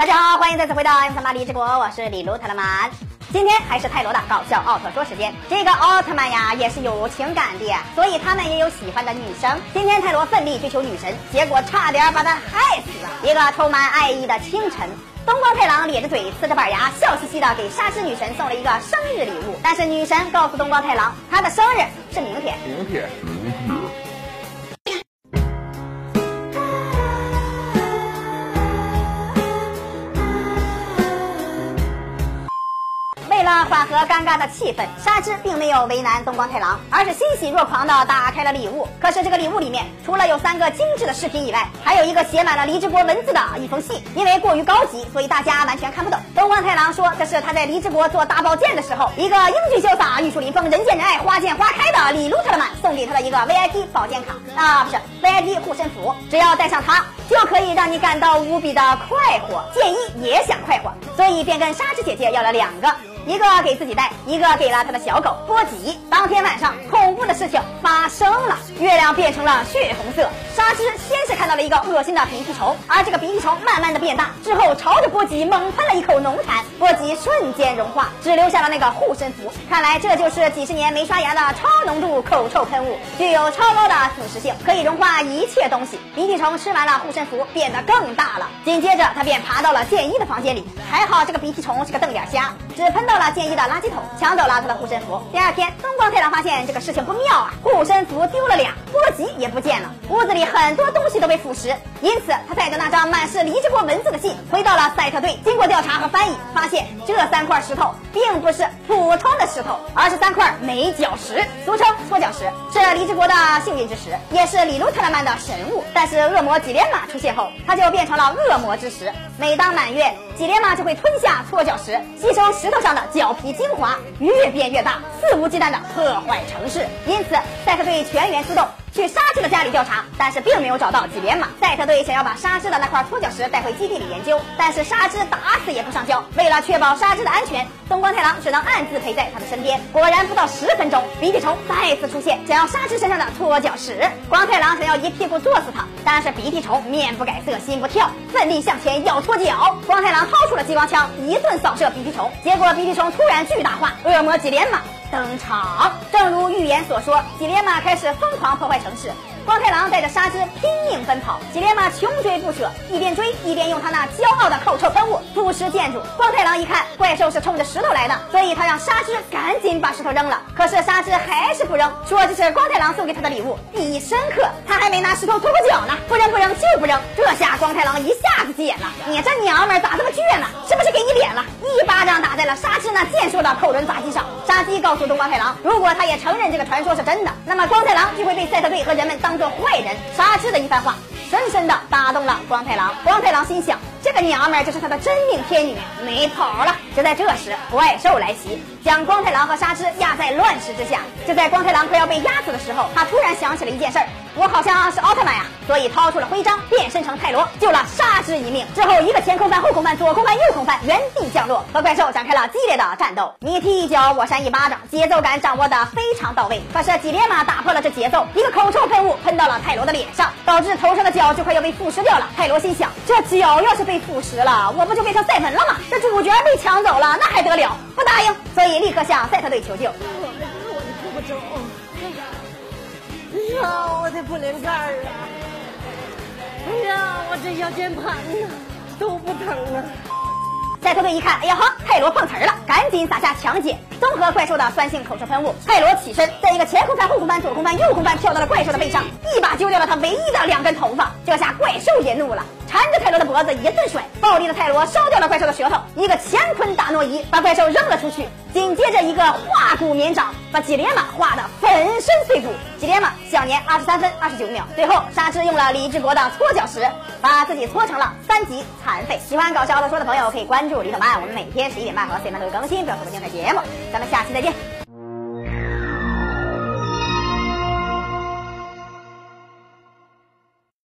大家好，欢迎再次回到 M 三八李之国，我是李卢特勒曼。今天还是泰罗的搞笑奥特说时间。这个奥特曼呀，也是有情感的，所以他们也有喜欢的女生。今天泰罗奋力追求女神，结果差点把她害死了。一个充满爱意的清晨，东光太郎咧着嘴，呲着板牙，笑嘻嘻的给沙织女神送了一个生日礼物。但是女神告诉东光太郎，她的生日是明天。明天，明天。了缓和尴尬的气氛，纱织并没有为难东光太郎，而是欣喜若狂的打开了礼物。可是这个礼物里面，除了有三个精致的饰品以外，还有一个写满了离之国文字的一封信。因为过于高级，所以大家完全看不懂。东光太郎说，这是他在离之国做大保健的时候，一个英俊潇洒、玉树临风、人见人爱、花见花开的李路特曼送给他的一个 VIP 保健卡啊，不是 VIP 护身符，只要带上它，就可以让你感到无比的快活。建一也想快活，所以便跟纱织姐姐要了两个。一个给自己带，一个给了他的小狗波吉。当天晚上，恐怖的事情发生了，月亮变成了血红色。沙织先是看到了一个恶心的鼻涕虫，而这个鼻涕虫慢慢的变大，之后朝着波吉猛喷了一口浓痰，波吉瞬间融化，只留下了那个护身符。看来这就是几十年没刷牙的超浓度口臭喷雾，具有超高的腐蚀性，可以融化一切东西。鼻涕虫吃完了护身符，变得更大了。紧接着，他便爬到了剑一的房间里，还好这个鼻涕虫是个瞪眼瞎，只喷。到了剑一的垃圾桶，抢走了他的护身符。第二天，东光太郎发现这个事情不妙啊，护身符丢了俩，波吉也不见了，屋子里很多东西都被腐蚀。因此，他带着那张满是离之国文字的信，回到了赛特队。经过调查和翻译，发现这三块石头并不是普通的石头，而是三块美角石，俗称搓脚石，是离之国的幸运之石，也是里路特拉曼的神物。但是恶魔吉连马出现后，它就变成了恶魔之石。每当满月，吉列马就会吞下搓脚石，吸收石头上的。脚皮精华越变越大，肆无忌惮的破坏城市。因此，赛特队全员出动。去沙织的家里调查，但是并没有找到几连马。赛特队想要把沙织的那块脱脚石带回基地里研究，但是沙织打死也不上交。为了确保沙织的安全，东光太郎只能暗自陪在他的身边。果然不到十分钟，鼻涕虫再次出现，想要沙织身上的脱脚石。光太郎想要一屁股坐死他，但是鼻涕虫面不改色心不跳，奋力向前要脱脚。光太郎掏出了激光枪，一顿扫射鼻涕虫，结果鼻涕虫突然巨大化，恶魔几连马登场。正如预言所说，几连马开始疯狂破坏。城市，光太郎带着纱织拼命奔跑，吉连玛穷追不舍，一边追一边用他那骄傲的口臭喷雾腐蚀建筑。光太郎一看怪兽是冲着石头来的，所以他让纱织赶紧把石头扔了。可是纱织还是不扔，说这是光太郎送给他的礼物，意义深刻。他还没拿石头搓过脚呢，不扔不扔就不扔。这下光太郎一下子急眼了，你这娘们咋这么倔呢？是不是给你脸了？在了纱织那健硕的扣轮匝肌上。沙鸡告诉东光太郎，如果他也承认这个传说是真的，那么光太郎就会被赛特队和人们当做坏人。纱织的一番话，深深的打动了光太郎。光太郎心想。这个娘们儿就是他的真命天女，没跑了。就在这时，怪兽来袭，将光太郎和沙织压在乱石之下。就在光太郎快要被压死的时候，他突然想起了一件事儿：我好像是奥特曼呀，所以掏出了徽章，变身成泰罗，救了沙织一命。之后，一个前空翻、后空翻、左空翻、右空翻，原地降落，和怪兽展开了激烈的战斗。你踢一脚，我扇一巴掌，节奏感掌握的非常到位。可是吉列玛打破了这节奏，一个口臭喷雾喷到了泰罗的脸上，导致头上的角就快要被腐蚀掉了。泰罗心想：这脚要是……被腐蚀了，我不就变成赛门了吗？这主角被抢走了，那还得了？不答应，所以立刻向赛特队求救。我的胳膊肘，哎呀，我的不灵盖儿啊！哎呀，我这小键盘呢都不疼啊！赛特队一看，哎呀哈，泰罗碰瓷儿了，赶紧撒下强碱，综合怪兽的酸性口臭喷雾。泰罗起身，在一个前空翻、后空翻、左空翻、右空翻，跳到了怪兽的背上，一把揪掉了他唯一的两根头发。这下怪兽也怒了。缠着泰罗的脖子一顿甩，暴力的泰罗烧掉了怪兽的舌头，一个乾坤大挪移把怪兽扔了出去，紧接着一个化骨绵掌把吉连玛化得粉身碎骨。吉连玛享年二十三分二十九秒。最后，沙之用了李志国的搓脚石，把自己搓成了三级残废。喜欢搞笑的说的朋友可以关注李小曼，我们每天十一点半和四点半都会更新，不要错过精彩节目。咱们下期再见。